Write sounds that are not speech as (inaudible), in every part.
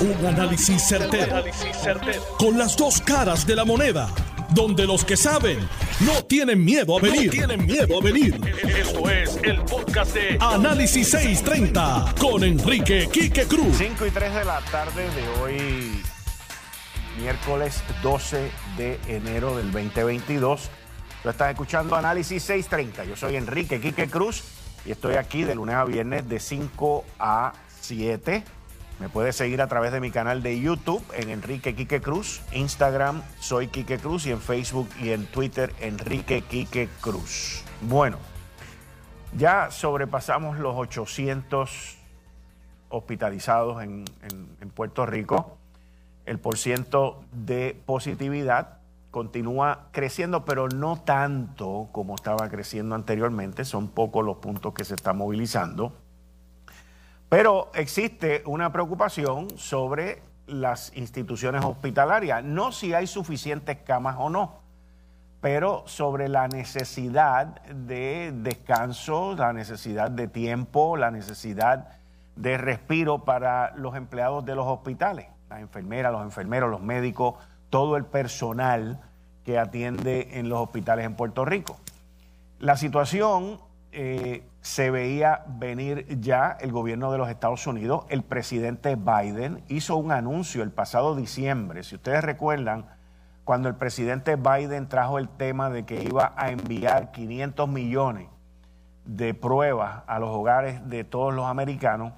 Un análisis certero, Con las dos caras de la moneda. Donde los que saben no tienen miedo a venir. tienen miedo a venir. Esto es el podcast de Análisis 630 con Enrique Quique Cruz. 5 y 3 de la tarde de hoy, miércoles 12 de enero del 2022. Tú estás escuchando Análisis 630. Yo soy Enrique Quique Cruz y estoy aquí de lunes a viernes de 5 a 7 me puedes seguir a través de mi canal de YouTube en Enrique Quique Cruz, Instagram soy Quique Cruz y en Facebook y en Twitter Enrique Quique Cruz. Bueno, ya sobrepasamos los 800 hospitalizados en, Puerto Rico. El porciento de positividad continúa creciendo, pero no tanto como estaba creciendo anteriormente. Son pocos los puntos que se están movilizando. Pero existe una preocupación sobre las instituciones hospitalarias, no si hay suficientes camas o no, pero sobre la necesidad de descanso, la necesidad de tiempo, la necesidad de respiro para los empleados de los hospitales, las enfermeras, los enfermeros, los médicos, todo el personal que atiende en los hospitales en Puerto Rico. La situación eh, se veía venir ya el gobierno de los Estados Unidos. El presidente Biden hizo un anuncio el pasado diciembre, si ustedes recuerdan, cuando el presidente Biden trajo el tema de que iba a enviar 500 millones de pruebas a los hogares de todos los americanos,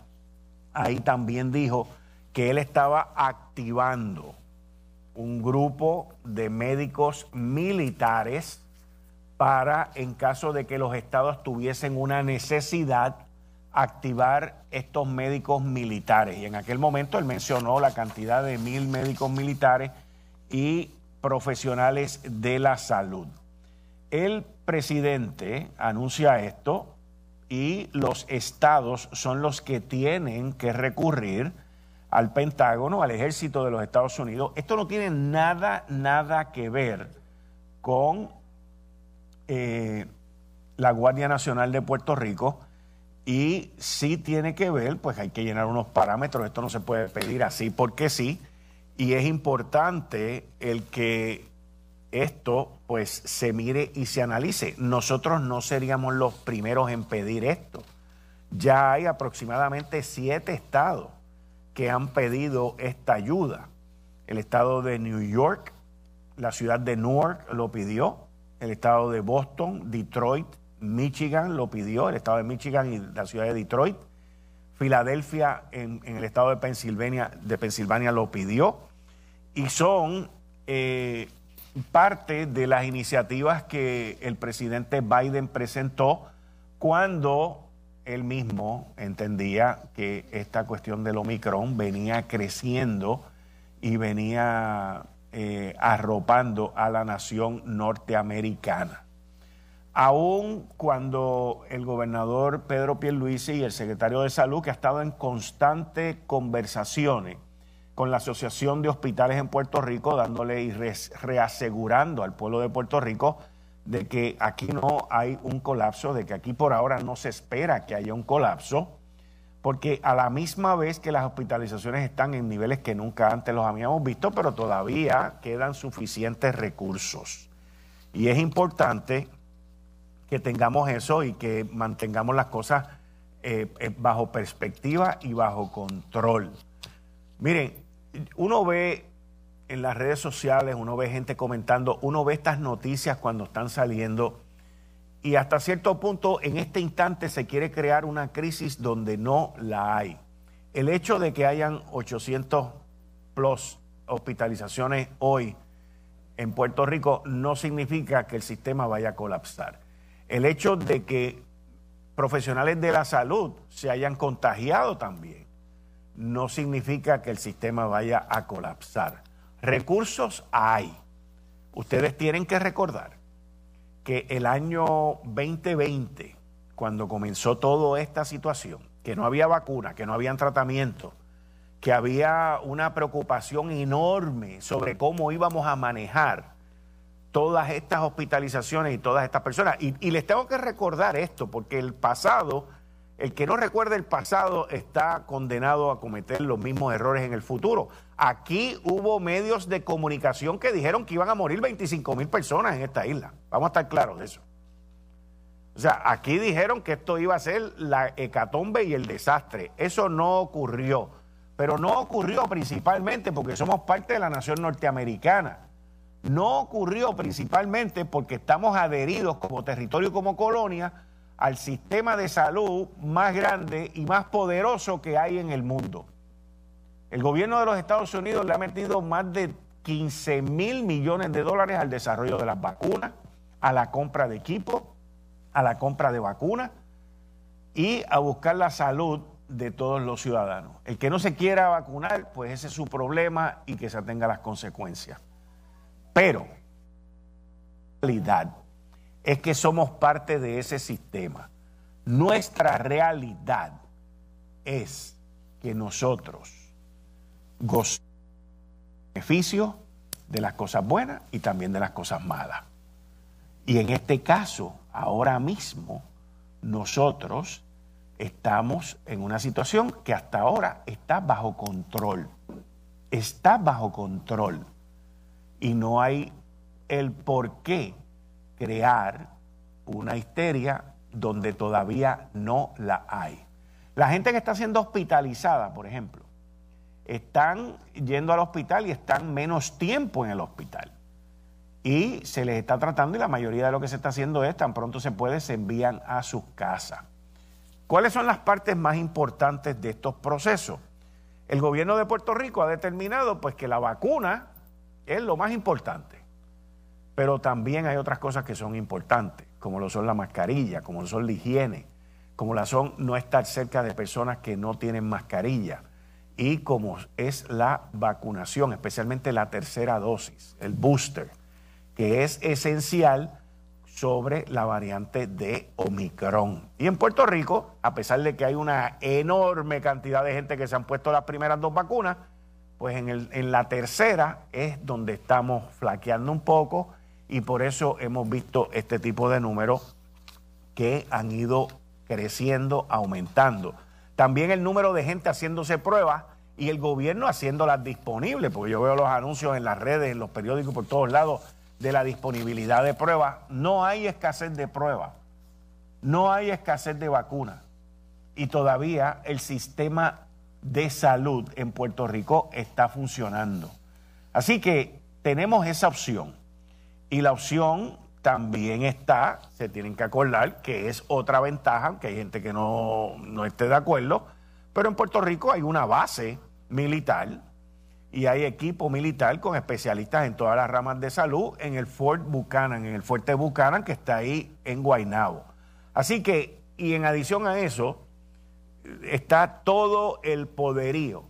ahí también dijo que él estaba activando un grupo de médicos militares para, en caso de que los estados tuviesen una necesidad, activar estos médicos militares. Y en aquel momento él mencionó la cantidad de mil médicos militares y profesionales de la salud. El presidente anuncia esto y los estados son los que tienen que recurrir al Pentágono, al ejército de los Estados Unidos. Esto no tiene nada, nada que ver con eh, la Guardia Nacional de Puerto Rico y sí tiene que ver, pues hay que llenar unos parámetros, esto no se puede pedir así porque sí, y es importante el que esto pues se mire y se analice. Nosotros no seríamos los primeros en pedir esto. Ya hay aproximadamente siete estados que han pedido esta ayuda. El estado de New York, la ciudad de Newark lo pidió, el estado de Boston, Detroit, Michigan lo pidió, el estado de Michigan y la ciudad de Detroit. Filadelfia en, el estado de Pensilvania, de Pensilvania lo pidió. Y son eh, parte de las iniciativas que el presidente Biden presentó cuando él mismo entendía que esta cuestión del Omicron venía creciendo y venía eh, arropando a la nación norteamericana. Aún cuando el gobernador Pedro Pierluisi y el secretario de Salud, que ha estado en constantes conversaciones con la Asociación de Hospitales en Puerto Rico, dándole y reasegurando al pueblo de Puerto Rico de que aquí no hay un colapso, de que aquí por ahora no se espera que haya un colapso, porque a la misma vez que las hospitalizaciones están en niveles que nunca antes los habíamos visto, pero todavía quedan suficientes recursos. Y es importante que tengamos eso y que mantengamos las cosas eh, eh, bajo perspectiva y bajo control. Miren, uno ve en las redes sociales, uno ve gente comentando, uno ve estas noticias cuando están saliendo y hasta cierto punto en este instante se quiere crear una crisis donde no la hay. El hecho de que hayan 800 plus hospitalizaciones hoy en Puerto Rico no significa que el sistema vaya a colapsar. El hecho de que profesionales de la salud se hayan contagiado también no significa que el sistema vaya a colapsar. Recursos hay. Ustedes tienen que recordar que el año 2020, cuando comenzó toda esta situación, que no había vacuna, que no había tratamiento, que había una preocupación enorme sobre cómo íbamos a manejar todas estas hospitalizaciones y todas estas personas. Y, les tengo que recordar esto, porque el pasado, el que no recuerda el pasado está condenado a cometer los mismos errores en el futuro. Aquí hubo medios de comunicación que dijeron que iban a morir 25 mil personas en esta isla. Vamos a estar claros de eso. O sea, aquí dijeron que esto iba a ser la hecatombe y el desastre. Eso no ocurrió. Pero no ocurrió principalmente porque somos parte de la nación norteamericana. No ocurrió principalmente porque estamos adheridos como territorio, como colonia, al sistema de salud más grande y más poderoso que hay en el mundo. El gobierno de los Estados Unidos le ha metido más de 15 mil millones de dólares al desarrollo de las vacunas, a la compra de equipos, a la compra de vacunas y a buscar la salud de todos los ciudadanos. El que no se quiera vacunar, pues ese es su problema y que se atenga las consecuencias. Pero realidad es que somos parte de ese sistema. Nuestra realidad es que nosotros gozamos beneficio de las cosas buenas y también de las cosas malas. Y en este caso, ahora mismo, nosotros estamos en una situación que hasta ahora está bajo control. Está bajo control. Y no hay el por qué crear una histeria donde todavía no la hay. La gente que está siendo hospitalizada, por ejemplo, están yendo al hospital y están menos tiempo en el hospital y se les está tratando y la mayoría de lo que se está haciendo es tan pronto se puede se envían a sus casas. ¿Cuáles son las partes más importantes de estos procesos? El gobierno de Puerto Rico ha determinado pues que la vacuna es lo más importante. Pero también hay otras cosas que son importantes, como lo son la mascarilla, como lo son la higiene, como la son no estar cerca de personas que no tienen mascarilla y como es la vacunación, especialmente la tercera dosis, el booster que es esencial sobre la variante de Omicron. Y en Puerto Rico, a pesar de que hay una enorme cantidad de gente que se han puesto las primeras dos vacunas, pues en, el, en la tercera es donde estamos flaqueando un poco y por eso hemos visto este tipo de números que han ido creciendo, aumentando. También el número de gente haciéndose pruebas y el gobierno haciéndolas disponibles, porque yo veo los anuncios en las redes, en los periódicos, por todos lados, de la disponibilidad de pruebas. No hay escasez de pruebas, no hay escasez de vacunas y todavía el sistema de salud en Puerto Rico está funcionando. Así que tenemos esa opción y la opción también está, se tienen que acordar que es otra ventaja, que hay gente que no, no esté de acuerdo, pero en Puerto Rico hay una base militar y hay equipo militar con especialistas en todas las ramas de salud en el Fort Buchanan, en el Fuerte Buchanan que está ahí en Guaynabo. Así que, y en adición a eso, está todo el poderío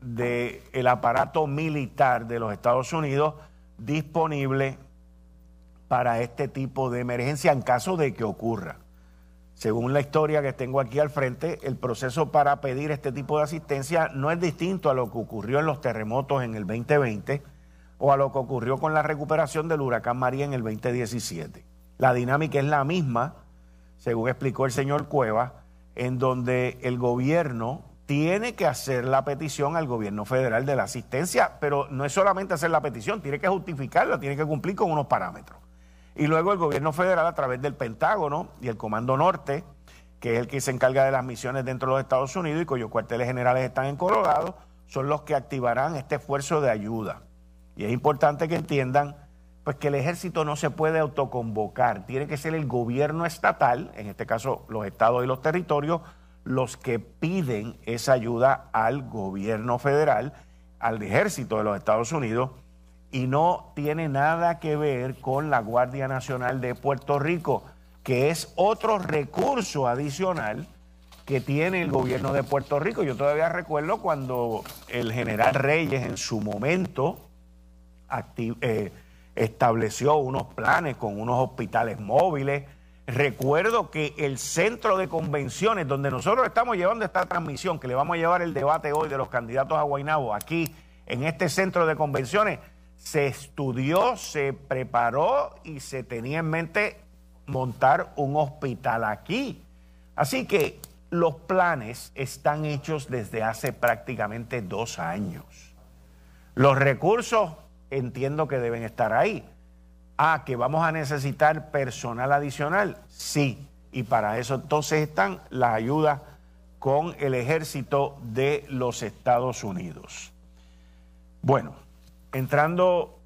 del aparato militar de los Estados Unidos disponible para este tipo de emergencia en caso de que ocurra. Según la historia que tengo aquí al frente, el proceso para pedir este tipo de asistencia no es distinto a lo que ocurrió en los terremotos en el 2020 o a lo que ocurrió con la recuperación del huracán María en el 2017. La dinámica es la misma, según explicó el señor Cueva, en donde el gobierno tiene que hacer la petición al gobierno federal de la asistencia, pero no es solamente hacer la petición, tiene que justificarla, tiene que cumplir con unos parámetros. Y luego el gobierno federal a través del Pentágono y el Comando Norte, que es el que se encarga de las misiones dentro de los Estados Unidos y cuyos cuarteles generales están en Colorado, son los que activarán este esfuerzo de ayuda. Y es importante que entiendan pues que el ejército no se puede autoconvocar, tiene que ser el gobierno estatal, en este caso los estados y los territorios, los que piden esa ayuda al gobierno federal, al ejército de los Estados Unidos, y no tiene nada que ver con la Guardia Nacional de Puerto Rico, que es otro recurso adicional que tiene el gobierno de Puerto Rico. Yo todavía recuerdo cuando el general Reyes en su momento eh, estableció unos planes con unos hospitales móviles. Recuerdo que el centro de convenciones donde nosotros estamos llevando esta transmisión, que le vamos a llevar el debate hoy de los candidatos a Guaynabo, aquí en este centro de convenciones, se estudió, se preparó y se tenía en mente montar un hospital aquí. Así que los planes están hechos desde hace prácticamente dos años. Los recursos entiendo que deben estar ahí. Ah, que vamos a necesitar personal adicional. Sí, y para eso entonces están las ayudas con el ejército de los Estados Unidos. Bueno, entrando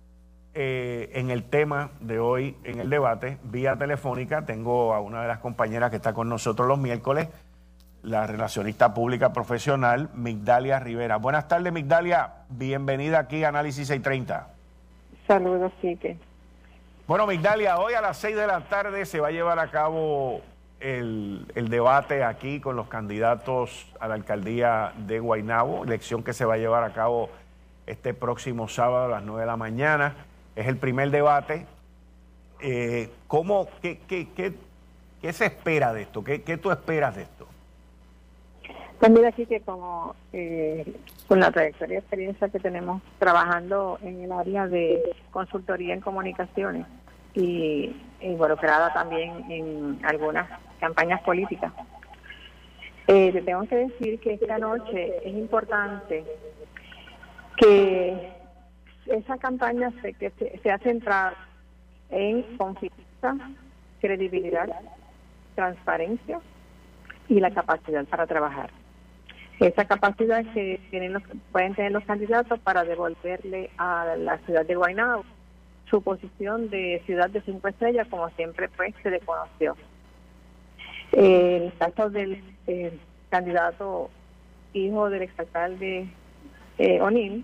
eh, en el tema de hoy, en el debate, vía telefónica, tengo a una de las compañeras que está con nosotros los miércoles, la relacionista pública profesional, Migdalia Rivera. Buenas tardes, Migdalia. Bienvenida aquí a Análisis 630. Saludos, Quique. Bueno, Migdalia, hoy a las 6 de la tarde se va a llevar a cabo el, el, debate aquí con los candidatos a la alcaldía de Guaynabo, elección que se va a llevar a cabo este próximo sábado a las 9 de la mañana. Es el primer debate. Eh, ¿cómo, qué, qué, qué, qué, se espera de esto? ¿Qué, ¿Qué, tú esperas de esto? Pues mira, aquí que como eh, con la trayectoria y experiencia que tenemos trabajando en el área de consultoría en comunicaciones y involucrada también en algunas campañas políticas, eh, te tengo que decir que esta noche es importante que esa campaña se, que se, se ha centrado en confianza, credibilidad, transparencia y la capacidad para trabajar. Esa capacidad que tienen los, pueden tener los candidatos para devolverle a la ciudad de Guaynabo su posición de ciudad de cinco estrellas, como siempre pues se le conoció. El caso del eh, candidato hijo del exalcalde eh,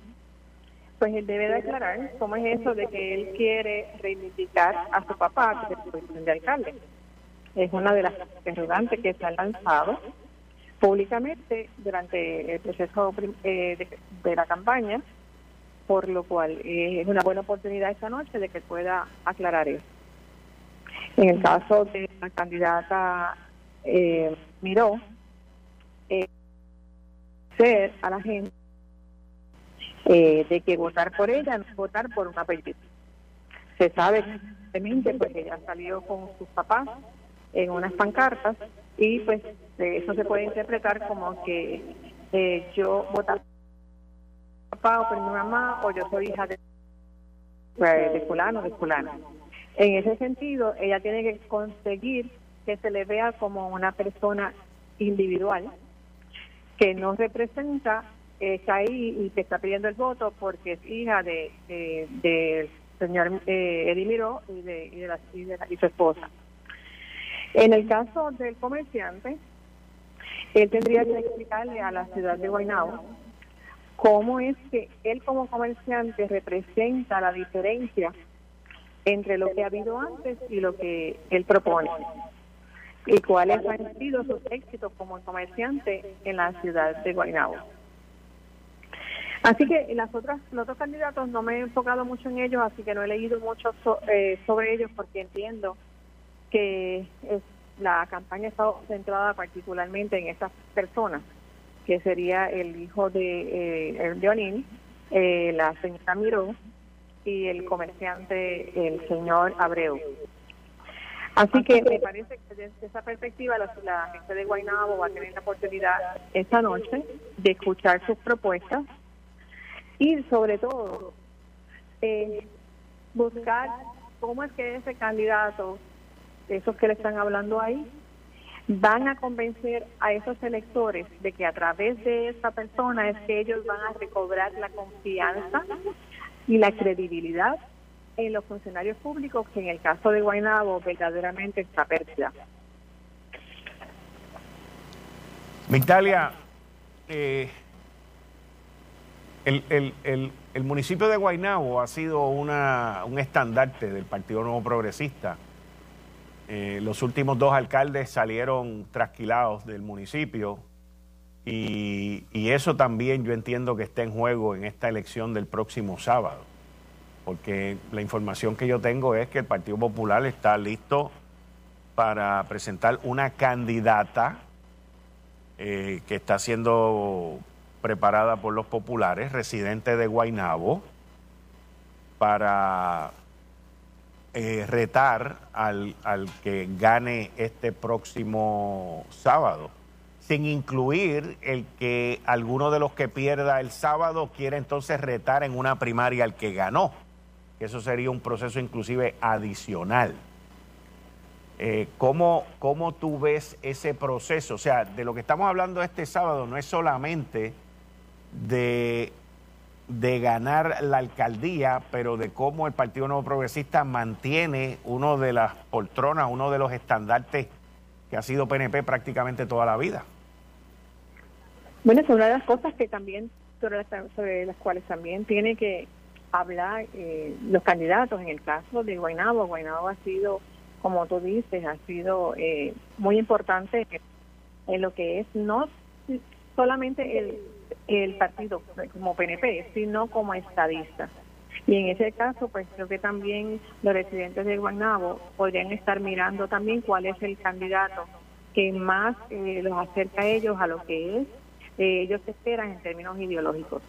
pues él debe declarar cómo es eso de que él quiere reivindicar a su papá que es de alcalde. Es una de las interrogantes que se han lanzado públicamente durante el proceso eh, de, la campaña, por lo cual eh, es una buena oportunidad esta noche de que pueda aclarar eso. En el caso de la candidata eh, Miró, eh, ser a la gente eh, de que votar por ella no es votar por una apellido. Se sabe claramente pues ella salió con sus papás en unas pancartas y pues eso se puede interpretar como que eh, yo votar por mi papá o por mi mamá o yo soy hija de, pues, de fulano de fulano. En ese sentido, ella tiene que conseguir que se le vea como una persona individual que no representa está ahí y te está pidiendo el voto porque es hija de del señor eh, y de, y de, la, de y su esposa. En el caso del comerciante, él tendría que explicarle a la ciudad de Guaynabo cómo es que él como comerciante representa la diferencia entre lo que ha habido antes y lo que él propone y cuáles han sido sus éxitos como comerciante en la ciudad de Guaynabo. Así que las otras, los otros candidatos no me he enfocado mucho en ellos, así que no he leído mucho eh, sobre ellos porque entiendo que la campaña estado centrada particularmente en estas personas, que sería el hijo de eh, Leonín, eh, la señora Miró y el comerciante, el señor Abreu. Así que me parece que desde esa perspectiva la, la gente de Guaynabo va a tener la oportunidad esta noche de escuchar sus propuestas y sobre todo eh, buscar cómo es que ese candidato esos que le están hablando ahí, van a convencer a esos electores de que a través de esa persona es que ellos van a recobrar la confianza y la credibilidad en los funcionarios públicos que en el caso de Guaynabo verdaderamente está perdida. Victalia, eh, el, el, el, municipio de Guaynabo ha sido una, un estandarte del Partido Nuevo Progresista. Eh, los últimos dos alcaldes salieron trasquilados del municipio y, eso también yo entiendo que está en juego en esta elección del próximo sábado, porque la información que yo tengo es que el Partido Popular está listo para presentar una candidata eh, que está siendo preparada por los populares, residente de Guaynabo, para eh, retar al, al, que gane este próximo sábado. sin incluir el que alguno de los que pierda el sábado quiere entonces retar en una primaria al que ganó, eso sería un proceso inclusive adicional. Eh, ¿cómo, ¿Cómo tú ves ese proceso? O sea, de lo que estamos hablando este sábado no es solamente de, de ganar la alcaldía, pero de cómo el Partido Nuevo Progresista mantiene uno de las poltronas, uno de los estandartes que ha sido PNP prácticamente toda la vida. Bueno, es una de las cosas que también, sobre las, cuales también tiene que hablar eh, los candidatos. En el caso de Guaynabo, Guaynabo ha sido, como tú dices, ha sido eh, muy importante en lo que es no solamente el, el partido como PNP, sino como estadista. Y en ese caso, pues creo que también los residentes de Guaynabo podrían estar mirando también cuál es el candidato que más eh, los acerca a ellos a lo que es eh, ellos esperan en términos ideológicos.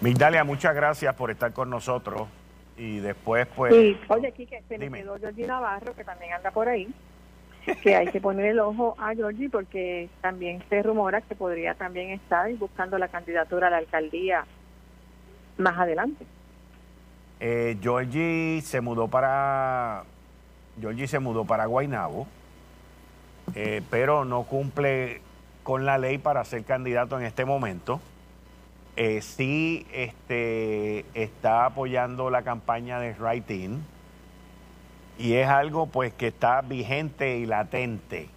Migdalia, muchas gracias por estar con nosotros y después pues... Sí, oye, Kike, se me quedó Georgie Navarro, que también anda por ahí, que hay que poner el ojo a Georgie porque también se rumora que podría también estar buscando la candidatura a la alcaldía más adelante. Eh, Georgie se mudó para Georgie se mudó para Guaynabo, eh, pero no cumple con la ley para ser candidato en este momento. Eh, sí este, está apoyando la campaña de Writing y es algo pues que está vigente y latente.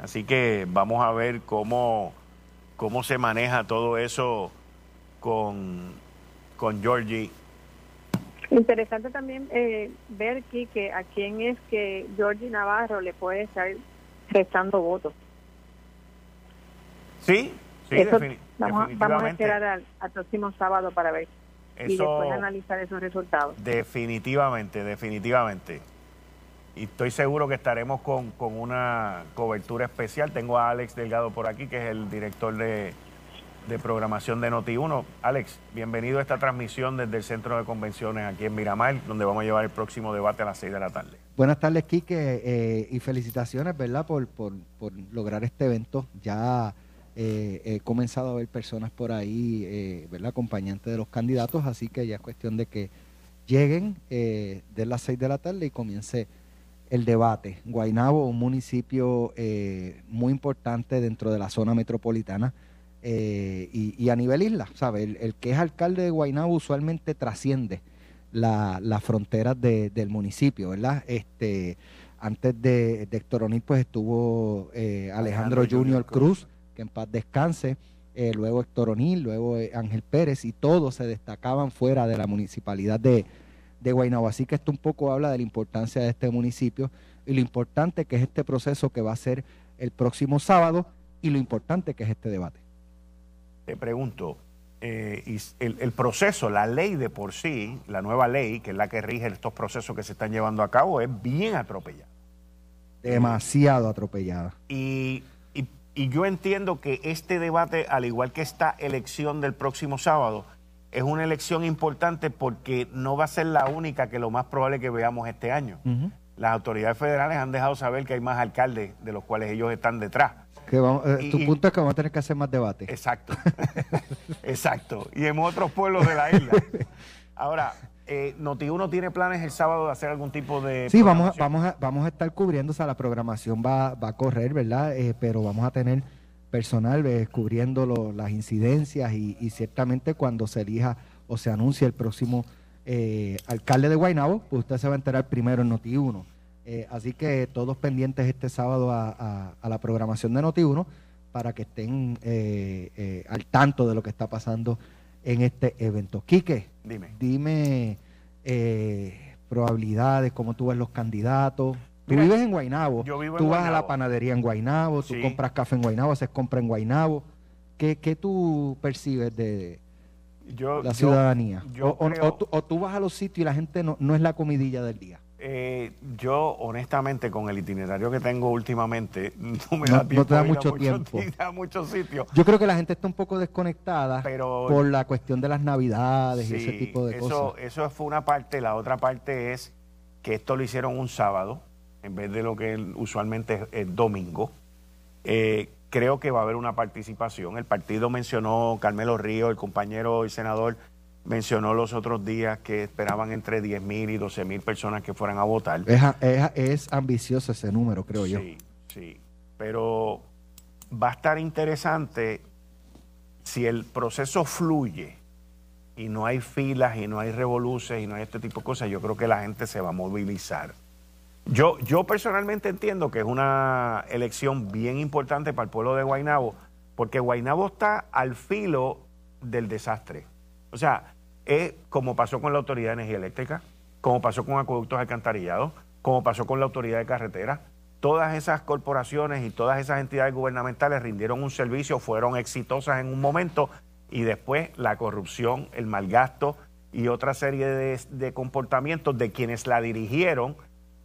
Así que vamos a ver cómo, cómo se maneja todo eso con, con Georgie. Interesante también eh, ver que a quién es que Georgie Navarro le puede estar restando votos. Sí, sí, vamos, vamos, a esperar al, próximo sábado para ver y después analizar esos resultados. Definitivamente, definitivamente. Y estoy seguro que estaremos con, con una cobertura especial. Tengo a Alex Delgado por aquí, que es el director de, de programación de Noti1. Alex, bienvenido a esta transmisión desde el Centro de Convenciones aquí en Miramar, donde vamos a llevar el próximo debate a las 6 de la tarde. Buenas tardes, Quique, eh, y felicitaciones, ¿verdad?, por, por, por lograr este evento. Ya eh, he comenzado a ver personas por ahí, eh, ¿verdad?, acompañantes de los candidatos, así que ya es cuestión de que lleguen de las 6 de la tarde y comience el debate. Guainabo, un municipio muy importante dentro de la zona metropolitana eh, y, a nivel isla, ¿sabe? El, que es alcalde de Guaynabo usualmente trasciende las fronteras del municipio, ¿verdad? Este, antes de, de Héctor pues estuvo eh, Alejandro, Junior Cruz, que en paz descanse, eh, luego Héctor O'Neill, luego Ángel Pérez, y todos se destacaban fuera de la municipalidad de, de Guaynabo. Así que esto un poco habla de la importancia de este municipio y lo importante que es este proceso que va a ser el próximo sábado y lo importante que es este debate te pregunto, eh, el, proceso, la ley de por sí, la nueva ley, que es la que rige estos procesos que se están llevando a cabo, es bien atropellada. Demasiado atropellada. Y, y, yo entiendo que este debate, al igual que esta elección del próximo sábado, es una elección importante porque no va a ser la única que lo más probable que veamos este año. Las autoridades federales han dejado saber que hay más alcaldes de los cuales ellos están detrás. Eh, tu punto es que vamos a tener que hacer más debate. Exacto. (laughs) exacto. Y en otros pueblos de la isla. (laughs) Ahora, eh, Noti1 tiene planes el sábado de hacer algún tipo de. Sí, vamos, vamos, a, vamos a estar cubriendo, o sea, la programación va, va a correr, ¿verdad? Eh, pero vamos a tener personal eh, cubriendo las incidencias y, y, ciertamente cuando se elija o se anuncie el próximo alcalde de Guaynabo, pues usted se va a enterar primero en Noti1. Eh, así que todos pendientes este sábado a, la programación de Noti1 para que estén eh, eh, al tanto de lo que está pasando en este evento. Quique, dime, dime probabilidades, cómo tú ves los candidatos. Tú vives en Guainabo, tú vas a la panadería en Guainabo, tú compras café en Guainabo, haces compra en Guainabo. ¿Qué, tú percibes de, la ciudadanía? o, tú, vas a los sitios y la gente no, no es la comidilla del día. Eh, yo, honestamente, con el itinerario que tengo últimamente, (laughs) no me da tiempo. No te da mucho tiempo. (laughs) A muchos sitios. Yo creo que la gente está un poco desconectada por la cuestión de las navidades y ese tipo de eso, cosas. Eso fue una parte. La otra parte es que esto lo hicieron un sábado, en vez de lo que usualmente es, domingo. Eh, creo que va a haber una participación. El partido mencionó, Carmelo Río, el compañero y senador, mencionó los otros días que esperaban entre 10 mil y 12 mil personas que fueran a votar. Es, ambicioso ese número, creo yo. Sí, sí. Pero va a estar interesante si el proceso fluye y no hay filas y no hay revoluciones y no hay este tipo de cosas, yo creo que la gente se va a movilizar. Yo, yo personalmente entiendo que es una elección bien importante para el pueblo de Guaynabo, porque Guaynabo está al filo del desastre. O sea, es como pasó con la Autoridad de Energía Eléctrica, como pasó con acueductos alcantarillados, como pasó con la Autoridad de Carretera. Todas esas corporaciones y todas esas entidades gubernamentales rindieron un servicio, fueron exitosas en un momento y después la corrupción, el malgasto y otra serie de, comportamientos de quienes la dirigieron,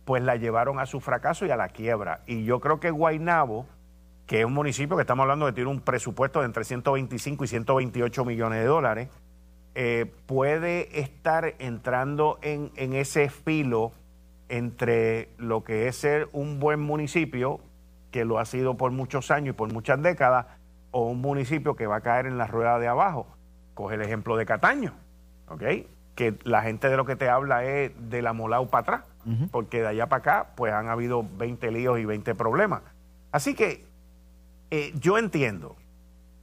pues la llevaron a su fracaso y a la quiebra. Y yo creo que Guaynabo, que es un municipio que estamos hablando que tiene un presupuesto de entre 125 y 128 millones de dólares, eh, puede estar entrando en, en ese filo entre lo que es ser un buen municipio, que lo ha sido por muchos años y por muchas décadas, o un municipio que va a caer en la rueda de abajo. Coge el ejemplo de Cataño, ¿ok? Que la gente de lo que te habla es de la Molau para atrás, porque de allá para acá pues han habido 20 líos y 20 problemas. Así que eh, yo entiendo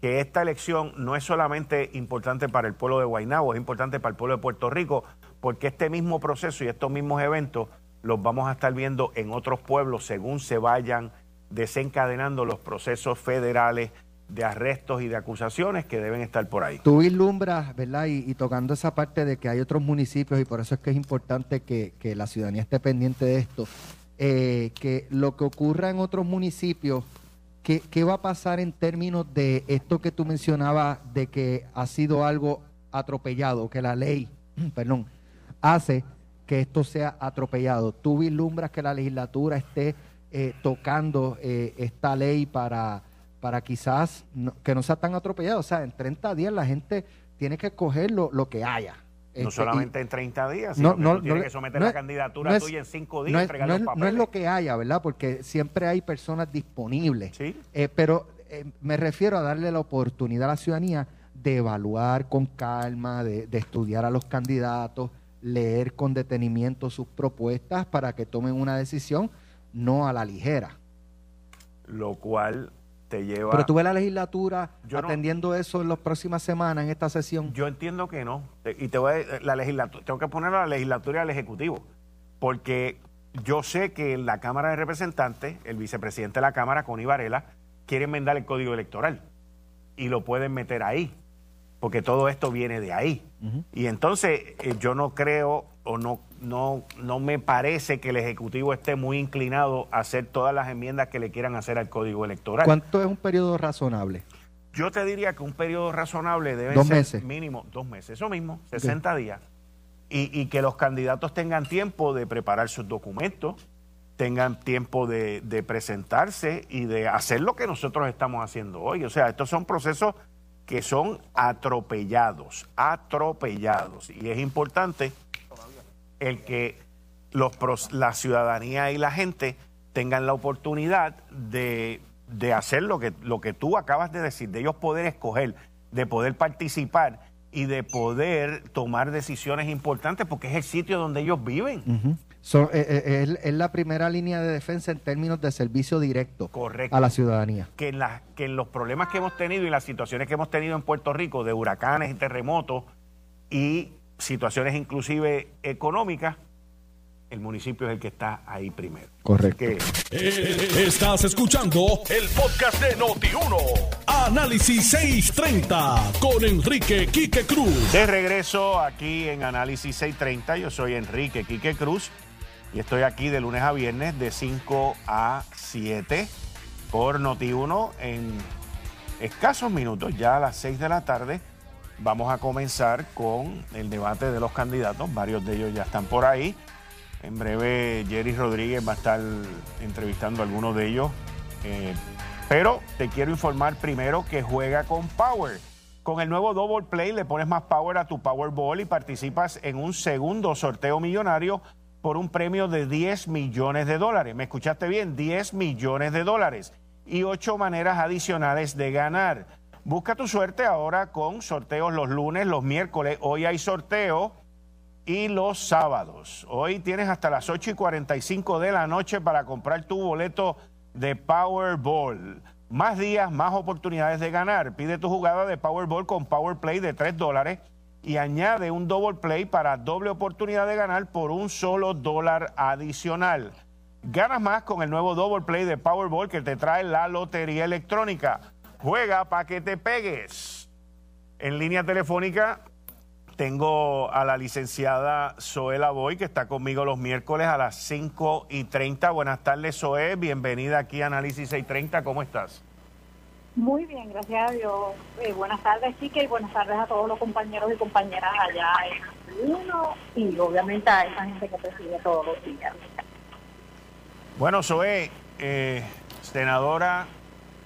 que esta elección no es solamente importante para el pueblo de Guaynabo, es importante para el pueblo de Puerto Rico, porque este mismo proceso y estos mismos eventos los vamos a estar viendo en otros pueblos según se vayan desencadenando los procesos federales de arrestos y de acusaciones que deben estar por ahí. Tú vislumbras, ¿verdad? Y, tocando esa parte de que hay otros municipios y por eso es que es importante que, la ciudadanía esté pendiente de esto, eh, que lo que ocurra en otros municipios, ¿qué, ¿qué va a pasar en términos de esto que tú mencionabas, de que ha sido algo atropellado, que la ley, (clears throat) perdón, hace que esto sea atropellado? ¿Tú vislumbras que la legislatura esté eh, tocando eh, esta ley para para quizás que no sea tan atropellado. O sea, en 30 días la gente tiene que coger lo, que haya. No este, solamente en 30 días, sino no, que tiene que someter la candidatura tuya en 5 días, entregar los papeles. No es lo que haya, ¿verdad? Porque siempre hay personas disponibles. ¿Sí? Eh, pero eh, me refiero a darle la oportunidad a la ciudadanía de evaluar con calma, de, de estudiar a los candidatos, leer con detenimiento sus propuestas para que tomen una decisión no a la ligera. Lo cual lleva... Pero tú ves la legislatura atendiendo eso en las próximas semanas, en esta sesión. Yo entiendo que no. Y te voy a, la legislatura, tengo que poner a la legislatura y al Ejecutivo. Porque yo sé que en la Cámara de Representantes, el vicepresidente de la Cámara, Connie Varela, quiere enmendar el Código Electoral. Y lo pueden meter ahí. Porque todo esto viene de ahí. Y entonces eh, yo no creo o no, no, no me parece que el Ejecutivo esté muy inclinado a hacer todas las enmiendas que le quieran hacer al Código Electoral. ¿Cuánto es un periodo razonable? Yo te diría que un periodo razonable debe ser mínimo dos meses, eso mismo, 60 días. Y, y, que los candidatos tengan tiempo de preparar sus documentos, tengan tiempo de, de presentarse y de hacer lo que nosotros estamos haciendo hoy. O sea, estos son procesos que son atropellados, atropellados. Y es importante el que los, la ciudadanía y la gente tengan la oportunidad de, hacer lo que, lo que tú acabas de decir, de ellos poder escoger, de poder participar y de poder tomar decisiones importantes porque es el sitio donde ellos viven. Eh, eh, es, la primera línea de defensa en términos de servicio directo a la ciudadanía. Que en, que en los problemas que hemos tenido y las situaciones que hemos tenido en Puerto Rico de huracanes y terremotos y situaciones inclusive económicas, el municipio es el que está ahí primero. Correcto. Eh, estás escuchando el podcast de Noti1. Análisis 630 con Enrique Quique Cruz. De regreso aquí en Análisis 630, yo soy Enrique Quique Cruz y estoy aquí de lunes a viernes de 5 a 7 por Noti1 en escasos minutos, ya a las 6 de la tarde Vamos a comenzar con el debate de los candidatos. Varios de ellos ya están por ahí. En breve Jerry Rodríguez va a estar entrevistando a algunos de ellos. Eh, pero te quiero informar primero que juega con Power. Con el nuevo Double Play le pones más power a tu Powerball y participas en un segundo sorteo millonario por un premio de 10 millones de dólares. ¿Me escuchaste bien? 10 millones de dólares y ocho maneras adicionales de ganar. Busca tu suerte ahora con sorteos los lunes, los miércoles. Hoy hay sorteo y los sábados. Hoy tienes hasta las 8 y 45 de la noche para comprar tu boleto de Powerball. Más días, más oportunidades de ganar. Pide tu jugada de Powerball con Powerplay de 3 dólares y añade un double play para doble oportunidad de ganar por un solo dólar adicional. Ganas más con el nuevo double play de Powerball que te trae la lotería electrónica. Juega para que te pegues. En línea telefónica tengo a la licenciada Zoe Boy, que está conmigo los miércoles a las 5 y 30. Buenas tardes, Zoe. Bienvenida aquí a Análisis 630. ¿Cómo estás? Muy bien, gracias a Dios. Eh, buenas tardes, Chica, y buenas tardes a todos los compañeros y compañeras allá en uno y obviamente a esa gente que preside todos los días. Bueno, Zoe, eh, senadora,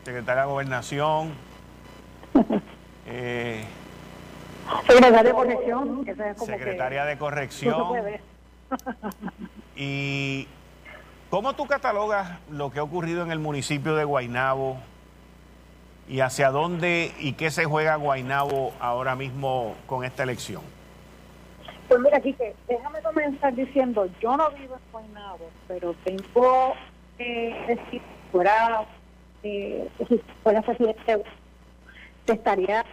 secretaria de Gobernación, (laughs) eh, Secretaria de corrección. secretaria de corrección. ¿Y cómo tú catalogas lo que ha ocurrido en el municipio de Guainabo y hacia dónde y qué se juega Guainabo ahora mismo con esta elección? Pues mira, Quique, déjame comenzar diciendo, yo no vivo en Guainabo, pero tengo que decir, fuera, eh, fuera presidente, te estaría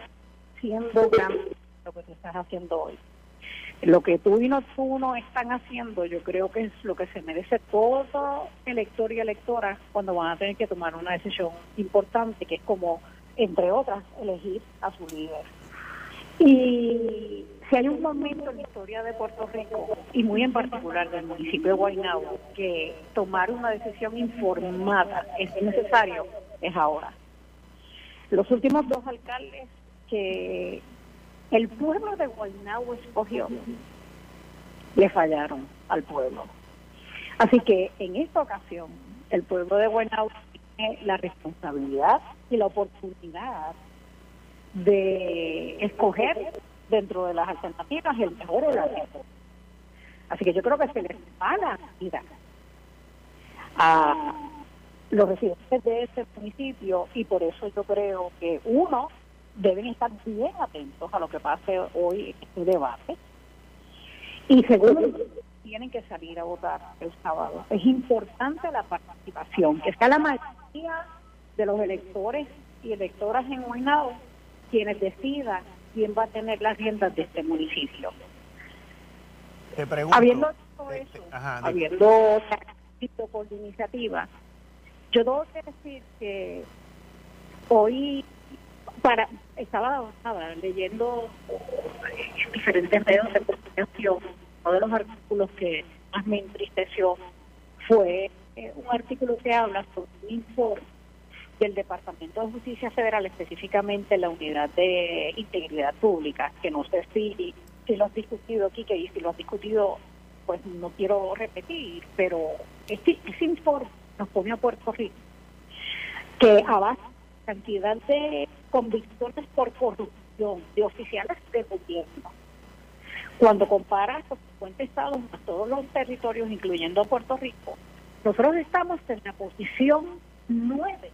haciendo grande lo que tú estás haciendo hoy. Lo que tú y no tú están haciendo, yo creo que es lo que se merece todo elector y electora cuando van a tener que tomar una decisión importante, que es como, entre otras, elegir a su líder. Y si hay un momento en la historia de Puerto Rico, y muy en particular del municipio de Guaynabo, que tomar una decisión informada es necesario, es ahora. Los últimos dos alcaldes que el pueblo de Guaynabo escogió, le fallaron al pueblo. Así que en esta ocasión, el pueblo de Guaynabo tiene la responsabilidad y la oportunidad de escoger dentro de las alternativas el mejor o la mejor. Así que yo creo que se les va la vida a los residentes de ese municipio y por eso yo creo que uno deben estar bien atentos a lo que pase hoy en este debate. Y segundo, tienen que salir a votar el sábado. Es importante la participación, que sea la mayoría de los electores y electoras en Guaynabo quienes decidan quién va a tener las riendas de este municipio. Te pregunto, habiendo dicho eso, habiendo visto por la iniciativa, yo que decir que hoy para estaba, leyendo diferentes medios de comunicación. Uno de los artículos que más me entristeció fue eh, un artículo que habla sobre un informe del Departamento de Justicia Federal, específicamente la Unidad de Integridad Pública, que no sé si, si lo has discutido aquí, que si lo has discutido, pues no quiero repetir, pero ese, ese informe nos pone a Puerto Rico, que a base cantidad de convicciones por corrupción de oficiales de gobierno. Cuando comparas los 50 estados a todos los territorios, incluyendo Puerto Rico, nosotros estamos en la posición 9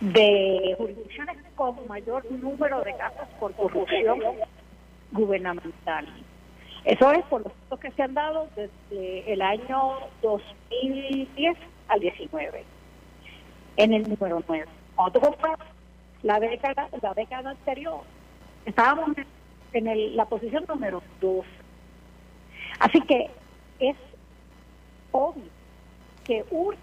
de jurisdicciones con mayor número de casos por corrupción gubernamental. Eso es por los casos que se han dado desde el año 2010 al 19 en el número 9. Cuando tú comparas la década, la década anterior, estábamos en la posición número 2. Así que es obvio que urge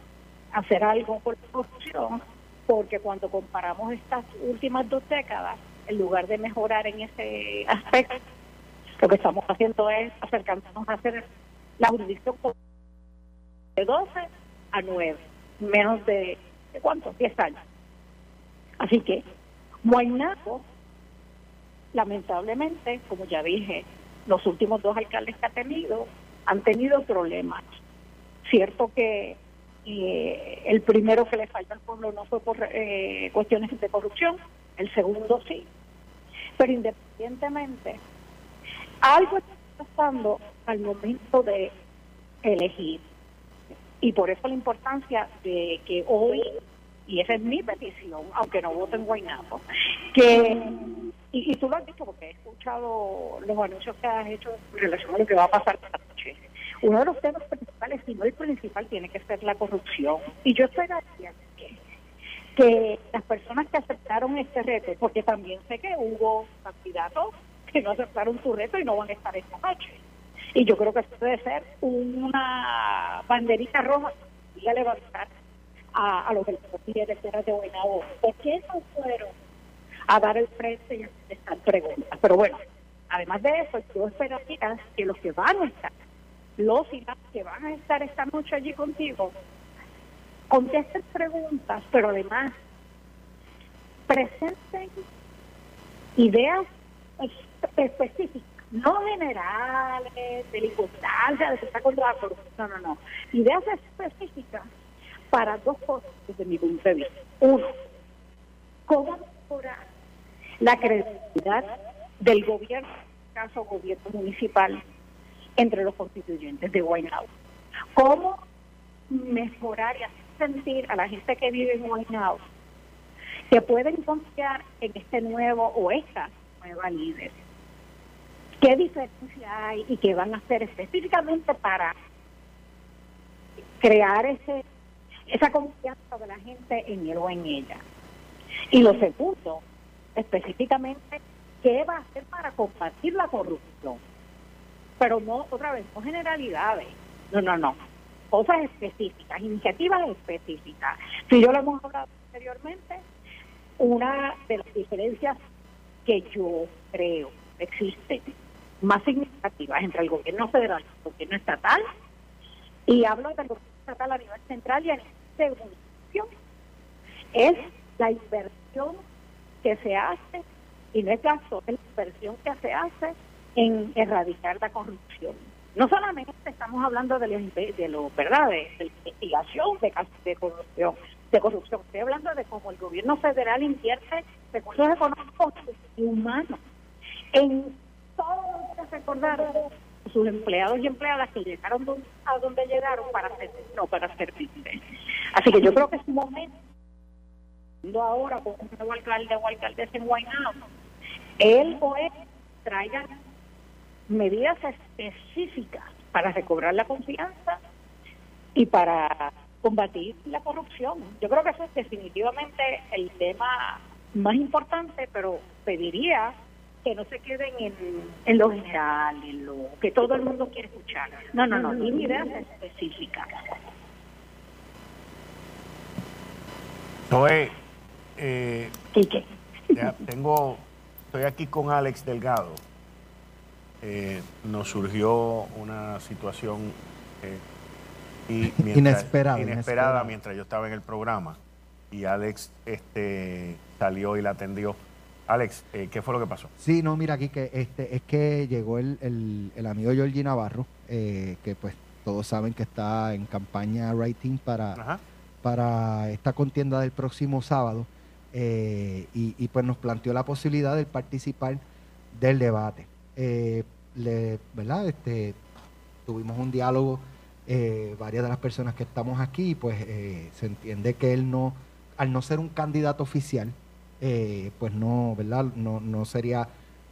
hacer algo por la corrupción, porque cuando comparamos estas últimas dos décadas, en lugar de mejorar en ese aspecto, lo que estamos haciendo es acercándonos a hacer la jurisdicción de 12 a 9, menos de cuántos? 10 años. Así que Guaynabo, lamentablemente, como ya dije, los últimos dos alcaldes que ha tenido han tenido problemas. Cierto que eh, el primero que le falló al pueblo no fue por eh, cuestiones de corrupción, el segundo sí. Pero independientemente, algo está pasando al momento de elegir. Y por eso la importancia de que hoy, y esa es mi petición, aunque no voten en Guaynabo, que, y, y, tú lo has dicho porque he escuchado los anuncios que has hecho en relación a lo que va a pasar esta noche. Uno de los temas principales, si no el principal, tiene que ser la corrupción. Y yo esperaría que, que las personas que aceptaron este reto, porque también sé que hubo candidatos que no aceptaron su reto y no van a estar esta noche y yo creo que esto debe ser una banderita roja y a levantar a, a los del de Tierras de Guaynabo. ¿Por qué no fueron a dar el frente y a contestar preguntas? Pero bueno, además de eso, yo esperaría que los que van a estar, los y las que van a estar esta noche allí contigo, contesten preguntas, pero además presenten ideas específicas no generales, de circunstancias, de que está contra la corrupción, no, no, no. Ideas específicas para dos cosas desde mi punto de vista. Uno, cómo mejorar la credibilidad del gobierno, en este caso gobierno municipal, entre los constituyentes de Guaynabo. Cómo mejorar y hacer sentir a la gente que vive en Guaynabo que pueden confiar en este nuevo o esta nueva líder qué diferencia hay y qué van a hacer específicamente para crear ese esa confianza de la gente en él o en ella. Y lo segundo, específicamente, ¿qué va a hacer para combatir la corrupción? Pero no, otra vez, no generalidades. No, no, no. Cosas específicas, iniciativas específicas. Si yo lo hemos hablado anteriormente, una de las diferencias que yo creo existe más significativas entre el gobierno federal y el gobierno estatal, y hablo del gobierno estatal a nivel central y a nivel de es la inversión que se hace, y no es es la inversión que se hace en erradicar la corrupción. No solamente estamos hablando de, los, de lo, ¿verdad? De investigación de casos de corrupción, de corrupción. Estoy hablando de cómo el gobierno federal invierte recursos económicos y humanos en todos los recordar sus empleados y empleadas que llegaron a donde llegaron para hacer, no para servirle. Así que yo creo que es un momento, ahora con un nuevo alcalde o alcaldesa en Guaynabo, él o él traigan medidas específicas para recobrar la confianza y para combatir la corrupción. Yo creo que eso es definitivamente el tema más importante, pero pediría que no se queden en, en lo general, en lo que todo el mundo quiere escuchar. No, no, no, ni ideas específicas. Soy, eh, tengo, estoy aquí con Alex Delgado. Eh, nos surgió una situación eh, y (laughs) inesperada, inesperada, mientras yo estaba en el programa y Alex este, salió y la atendió. Alex, eh, ¿qué fue lo que pasó? Sí, no, mira aquí que este es que llegó el, el, amigo Georgie Navarro, eh, que pues todos saben que está en campaña writing para, para esta contienda del próximo sábado eh, y, pues nos planteó la posibilidad de participar del debate. le, ¿Verdad? Este, tuvimos un diálogo, varias de las personas que estamos aquí, pues se entiende que él no, al no ser un candidato oficial, eh, pues no, ¿verdad? No, no sería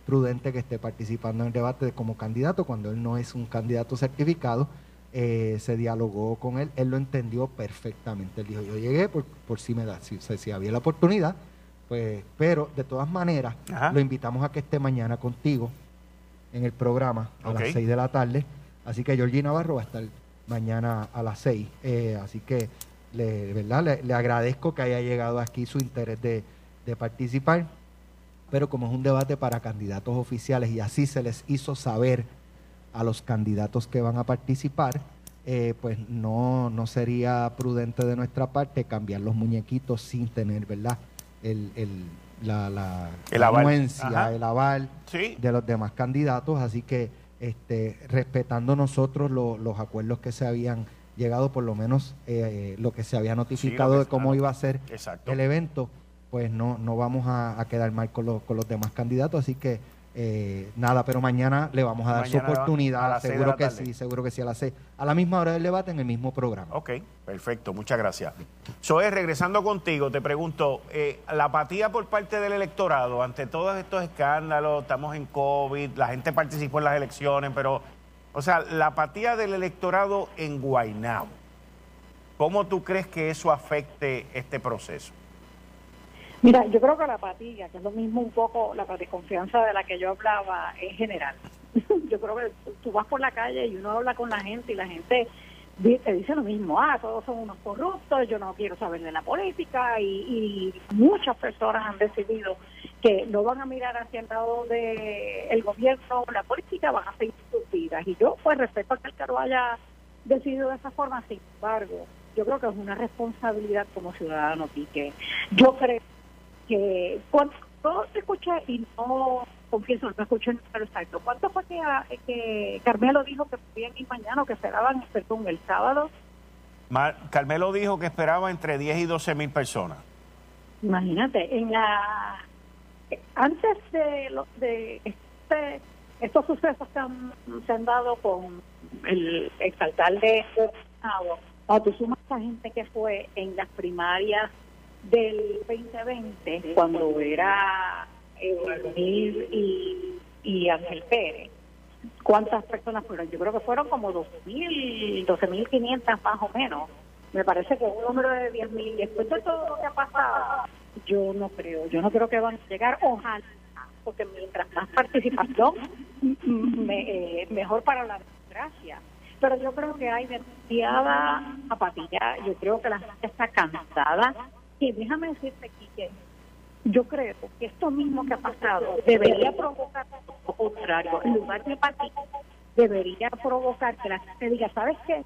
prudente que esté participando en el debate como candidato cuando él no es un candidato certificado. Eh, se dialogó con él, él lo entendió perfectamente. Él dijo, yo llegué por, por si me da, si, si había la oportunidad, pues, pero de todas maneras, lo invitamos a que esté mañana contigo en el programa a las 6 de la tarde. Así que Georgie Navarro va a estar mañana a las 6. Eh, así que le, ¿verdad? le, agradezco que haya llegado aquí su interés de, de participar, pero como es un debate para candidatos oficiales y así se les hizo saber a los candidatos que van a participar, eh, pues no, no sería prudente de nuestra parte cambiar los muñequitos sin tener, ¿verdad? El, el, la, la, el aval, el aval de los demás candidatos, así que este, respetando nosotros los acuerdos que se habían llegado, por lo menos eh, lo que se había notificado de cómo iba a ser el evento, pues no, no vamos a, quedar mal con, con, los demás candidatos. Así que eh, nada, pero mañana le vamos a dar su oportunidad, seguro que sí, seguro que sí, a las a la misma hora del debate en el mismo programa. Ok, perfecto, muchas gracias. Soy regresando contigo, te pregunto, eh, la apatía por parte del electorado ante todos estos escándalos, estamos en COVID, la gente participó en las elecciones, pero, o sea, la apatía del electorado en Guaynabo, ¿cómo tú crees que eso afecte este proceso? Mira, yo creo que la apatía, que es lo mismo un poco la desconfianza de la que yo hablaba, en general. (laughs) yo creo que tú vas por la calle y uno habla con la gente y la gente te dice lo mismo, ah, todos son unos corruptos, yo no quiero saber de la política y, muchas personas han decidido que no van a mirar hacia el lado del el gobierno la política, van a seguir sus vidas. Y yo pues respeto a que el cargo haya decidido de esa forma, sin embargo, yo creo que es una responsabilidad como ciudadano que yo creo que cuando te escuché y no confieso, no escuché el número exacto. ¿Cuánto fue que, que Carmelo dijo que podían ir mañana o que esperaban, perdón, el sábado? Carmelo dijo que esperaba entre 10 y 12 mil personas. Imagínate, en la antes de, lo, de este, estos sucesos que se han dado con el exalcalde cuando tú sumas a gente que fue en las primarias del 2020, cuando era eh, y, y Ángel Pérez. ¿Cuántas personas fueron? Yo creo que fueron como 2.000, 12.500 más o menos. Me parece que un número de 10.000. Después de todo lo que ha pasado, yo no creo. Yo no creo que van a llegar. Ojalá, porque mientras más participación, (laughs) eh, mejor para la democracia. Pero yo creo que hay demasiada apatía. Yo creo que la gente está cansada déjame decirte, que yo creo que esto mismo que ha pasado debería provocar lo contrario. En lugar de partir, debería provocar que la gente diga, ¿sabes qué?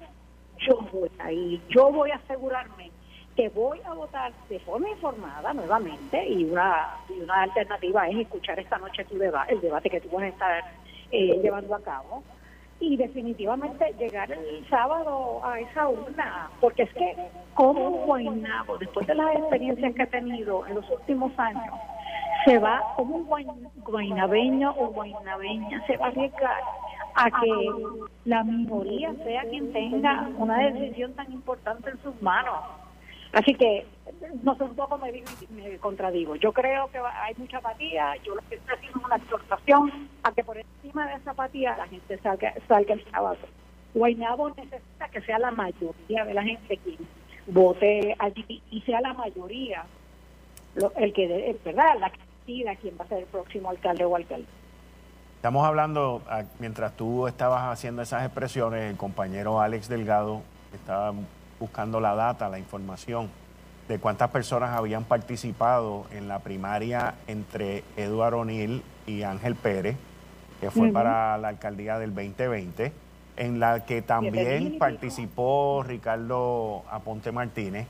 Yo voy ahí, yo voy a asegurarme que voy a votar de forma informada nuevamente y una, y una alternativa es escuchar esta noche tu debate, el debate que tú vas a estar eh, llevando a cabo y definitivamente llegar el sábado a esa urna, porque es que como Guaynabo, después de las experiencias que ha tenido en los últimos años, se va como un guaynabeño o guaynabeña, se va a arriesgar a que la minoría sea quien tenga una decisión tan importante en sus manos. Así que no sé, un poco me, me contradigo. Yo creo que hay mucha apatía. Yo lo que estoy haciendo es una exhortación a que por encima de esa apatía la gente salga, salga el sábado. Guaynabo necesita que sea la mayoría de la gente quien vote allí y sea la mayoría el que, ¿verdad? La que decida quién va a ser el próximo alcalde o alcalde. Estamos hablando, ah, mientras tú estabas haciendo esas expresiones, el compañero Alex Delgado estaba buscando la data, la información de cuántas personas habían participado en la primaria entre Eduardo O'Neill y Ángel Pérez, que fue para la alcaldía del 2020, en la que también participó Ricardo Aponte Martínez.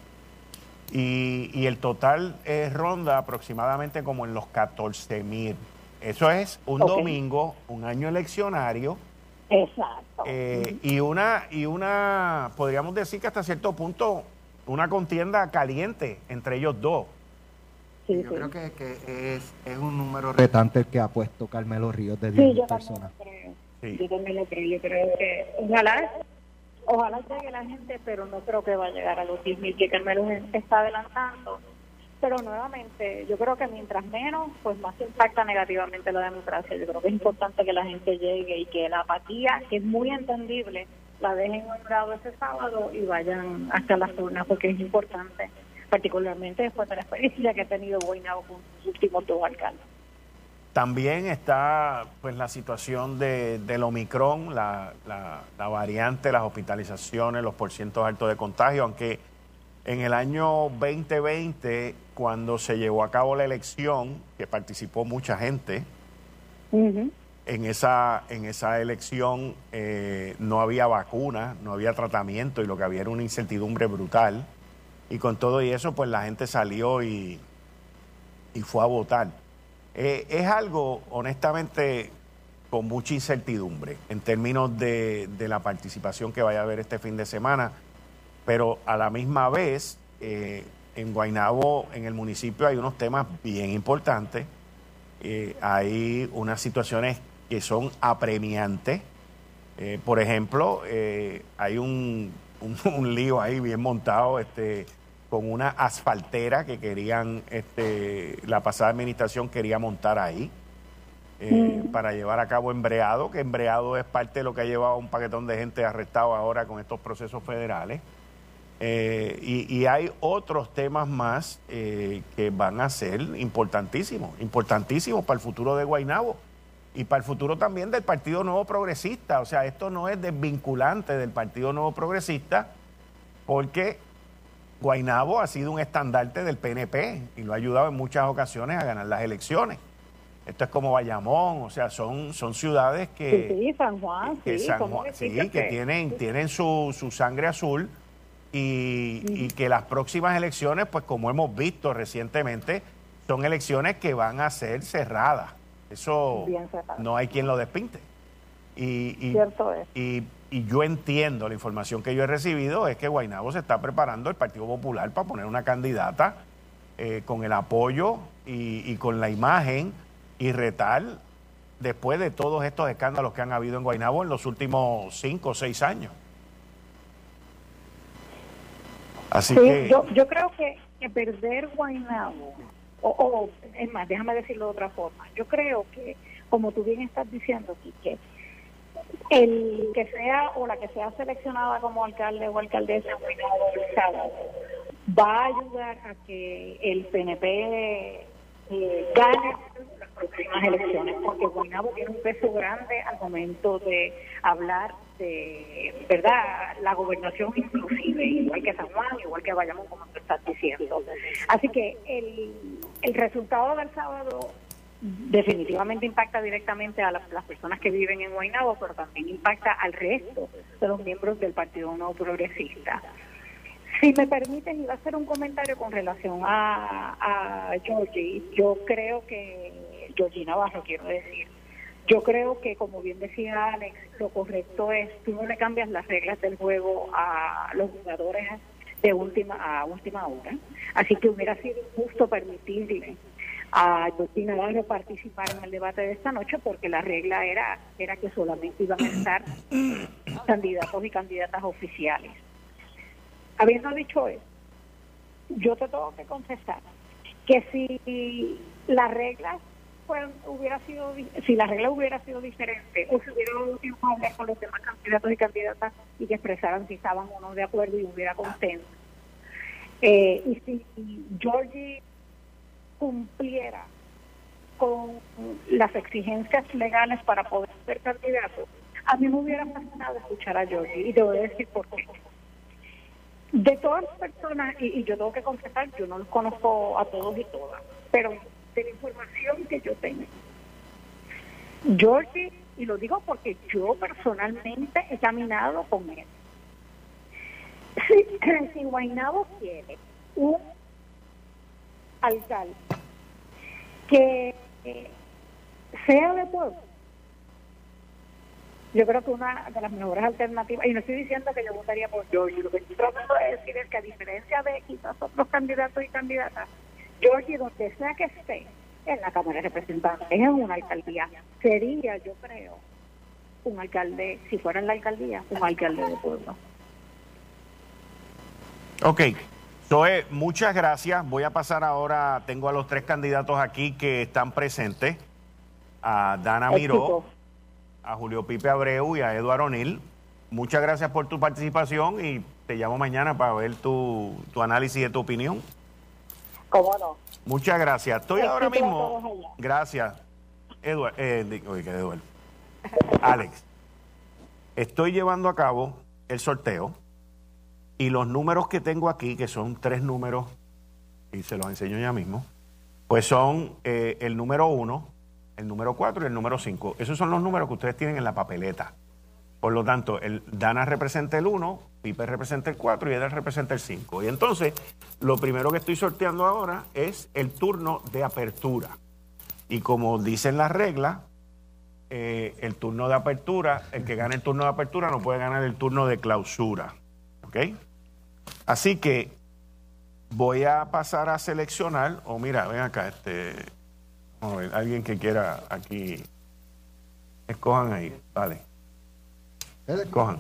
Y, el total ronda aproximadamente como en los 14 mil. Eso es un domingo, un año eleccionario. Exacto. Eh, y una, y una, podríamos decir que hasta cierto punto una contienda caliente entre ellos dos. yo creo que, es, es, un número retante el que ha puesto Carmelo Ríos de 10 personas. Yo también lo creo. Yo creo que ojalá, ojalá llegue la gente, pero no creo que va a llegar a los 10.000 que Carmelo está adelantando. Pero nuevamente, yo creo que mientras menos, pues más impacta negativamente la democracia. Yo creo que es importante que la gente llegue y que la apatía, que es muy entendible, la dejen un grado ese sábado y vayan hasta las urnas porque es importante, particularmente después de la experiencia que ha tenido Guaynabo con sus últimos dos alcaldes. También está pues la situación de, del Omicron, la, la, variante, las hospitalizaciones, los porcientos altos de contagio, aunque en el año 2020, cuando se llevó a cabo la elección, que participó mucha gente, en esa, en esa elección eh, no había vacuna, no había tratamiento y lo que había era una incertidumbre brutal. Y con todo y eso, pues la gente salió y, y fue a votar. Eh, es algo, honestamente, con mucha incertidumbre en términos de, de, la participación que vaya a haber este fin de semana, pero a la misma vez, eh, en Guaynabo, en el municipio, hay unos temas bien importantes hay unas situaciones que son apremiantes. Eh, por ejemplo, eh, hay un, (laughs) un, lío ahí bien montado este, con una asfaltera que querían, este, la pasada administración quería montar ahí. Mm. para llevar a cabo embreado, que embreado es parte de lo que ha llevado un paquetón de gente arrestado ahora con estos procesos federales. Eh, y, hay otros temas más eh, que van a ser importantísimos, importantísimos para el futuro de Guainabo y para el futuro también del Partido Nuevo Progresista. O sea, esto no es desvinculante del Partido Nuevo Progresista porque Guainabo ha sido un estandarte del PNP y lo ha ayudado en muchas ocasiones a ganar las elecciones. Esto es como Bayamón, o sea, son, son ciudades que... Sí, San Juan, sí, sí, que tienen, tienen su, su sangre azul y, que las próximas elecciones, pues como hemos visto recientemente, son elecciones que van a ser cerradas. Eso no hay quien lo despinte. Y, Cierto es. Y, yo entiendo, la información que yo he recibido es que Guainabo se está preparando el Partido Popular para poner una candidata eh, con el apoyo y, con la imagen y retar después de todos estos escándalos que han habido en Guainabo en los últimos cinco o seis años. Así que... yo, yo creo que, perder Guaynabo, o, es más, déjame decirlo de otra forma, yo creo que, como tú bien estás diciendo, que el que sea o la que sea seleccionada como alcalde o alcaldesa va a ayudar a que el PNP eh, gane las próximas elecciones, porque Guaynabo tiene un peso grande al momento de hablar de, ¿verdad?, la gobernación inclusive, igual que San Juan, igual que Bayamón, como tú estás diciendo. Así que el, el resultado del sábado definitivamente impacta directamente a las, personas que viven en Guaynabo, pero también impacta al resto de los miembros del Partido No Progresista. Si me permiten, iba a hacer un comentario con relación a, a Georgie. Yo creo que, Georgie Navarro, quiero decir, yo creo que, como bien decía Alex, lo correcto es, tú no le cambias las reglas del juego a los jugadores de última a última hora. Así que hubiera sido justo permitirle a Justina Navarro participar en el debate de esta noche porque la regla era, era que solamente iban a estar (coughs) candidatos y candidatas oficiales. Habiendo dicho eso, yo te tengo que confesar que si las reglas hubiera sido, si la regla hubiera sido diferente, o si hubiera sido hablar con los demás candidatos y candidatas y que expresaran si estaban o no de acuerdo y hubiera consenso. Eh, y si Georgie cumpliera con las exigencias legales para poder ser candidato, a mí me hubiera fascinado escuchar a Georgie y te voy a decir por qué. De todas las personas, y, y yo tengo que confesar, yo no los conozco a todos y todas, pero de la información que yo tengo. Georgie, y lo digo porque yo personalmente he caminado con él. Si, si quiere un alcalde que eh, sea de pueblo, yo creo que una de las mejores alternativas, y no estoy diciendo que yo votaría por Georgie, lo que estoy tratando de decir es que a diferencia de quizás otros candidatos y candidatas, Georgie, donde sea que esté, en la Cámara de Representantes, en una alcaldía, sería, yo creo, un alcalde, si fuera en la alcaldía, un alcalde de pueblo. Ok. Zoe, muchas gracias. Voy a pasar ahora, tengo a los tres candidatos aquí que están presentes, a Dana Miró, a Julio Pipe Abreu y a Eduardo O'Neill. Muchas gracias por tu participación y te llamo mañana para ver tu, tu análisis y tu opinión. ¿Cómo no? Muchas gracias. Estoy ahora mismo. Gracias. Eduardo, eh, Eduardo. Alex, estoy llevando a cabo el sorteo y los números que tengo aquí, que son tres números, y se los enseño ya mismo, pues son eh, el número uno, el número cuatro y el número cinco. Esos son los números que ustedes tienen en la papeleta. Por lo tanto, el Dana representa el 1, Pipe representa el 4 y Eder representa el 5. Y entonces, lo primero que estoy sorteando ahora es el turno de apertura. Y como dicen las reglas, eh, el turno de apertura, el que gane el turno de apertura no puede ganar el turno de clausura. ¿Ok? Así que voy a pasar a seleccionar, o mira, ven acá, este, Vamos a ver, alguien que quiera aquí. Escojan ahí, vale. Escojan.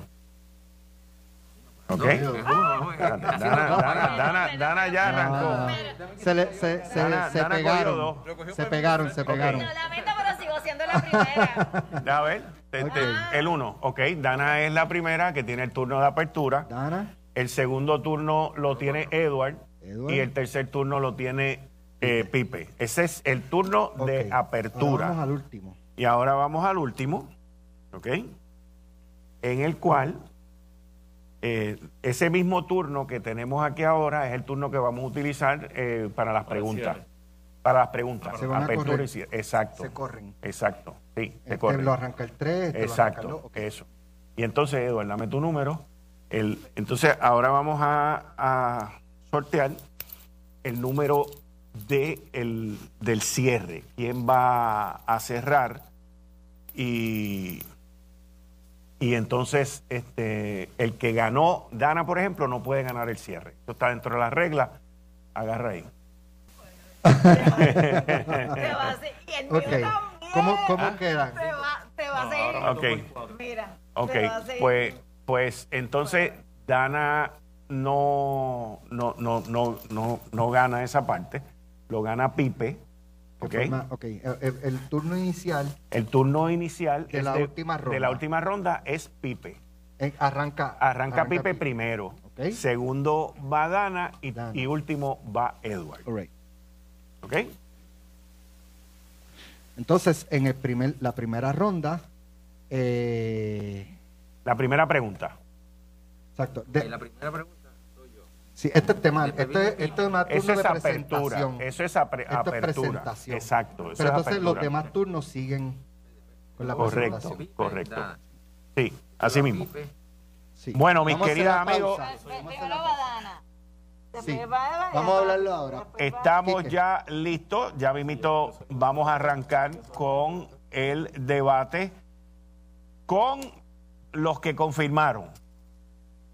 Ok. Dana, Dana, Dana, Dana ya arrancó. Ah, se, le- se, se, Dana- se Dana pegaron. cogió Se pegaron, se pegaron. Lo lamento, pero sigo siendo la primera. (laughs) A ver, te- te- el uno. Ok, Dana es la primera que tiene el turno de apertura. Dana, El segundo turno lo tiene Edward. Edward. Y el tercer turno lo tiene eh, Pipe. Ese es el turno de apertura. Ahora vamos al último. Y ahora vamos al último, ¿ok? En el cual eh, ese mismo turno que tenemos aquí ahora es el turno que vamos a utilizar eh, para las preguntas. Para las preguntas. Se van a Apertura correr. y cierre. Exacto. Se corren. Exacto. Sí, se Este corren. lo arranca el 3, este lo arranca el Exacto, 2. ok. eso. Y entonces, Eduardo, dame tu número. El, entonces, ahora vamos a, a sortear el número de el, del cierre. ¿Quién va a cerrar? Y, y entonces, este, el que ganó, Dana, por ejemplo, no puede ganar el cierre. Esto está dentro de las reglas. Agarra ahí. Te va a hacer- y el mío Ok. también. ¿Cómo, cómo quedan? Te va, te va a seguir. Ok. Mira. Ok, te va a seguir. pues, pues entonces Dana no, no, no, no, no, no gana esa parte, lo gana Pipe. Que Ok. forma- ok, el, el- turno inicial El turno inicial De la última de ronda. la última ronda es Pipe. eh, arranca. Arranca, Pipe, primero. Ok. Segundo va Dana y, Dana. y último va Edward. All right. ¿Ok? Entonces, en el primer, la primera ronda, eh, La primera pregunta. exacto. de- la primera pregunta. Sí, este es tema, este, este es una turno Eso es de apertura. Eso es apre- Esto es apertura. presentación. Exacto. eso Pero es entonces los apertura. demás turnos siguen con la Correcto. presentación. correcto. Dana. Sí, así mismo. Sí. Bueno, mis Vamos la amigos. Sí. Vamos a hablarlo ahora. Estamos Quique. ya listos, ya mismito vamos a arrancar con el debate con los que confirmaron,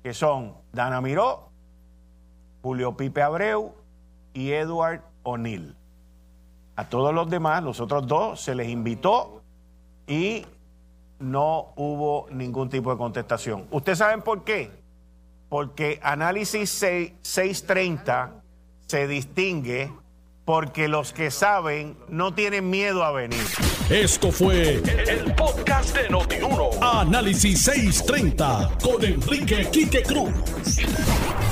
que son Dana Miró, Julio Pipe Abreu y Edward O'Neill. A todos los demás, los otros dos, se les invitó y no hubo ningún tipo de contestación. ¿Ustedes saben por qué? Porque Análisis 6 630 se distingue porque los que saben no tienen miedo a venir. Esto fue el podcast de Notiuno. Análisis 630 con Enrique Quique Cruz.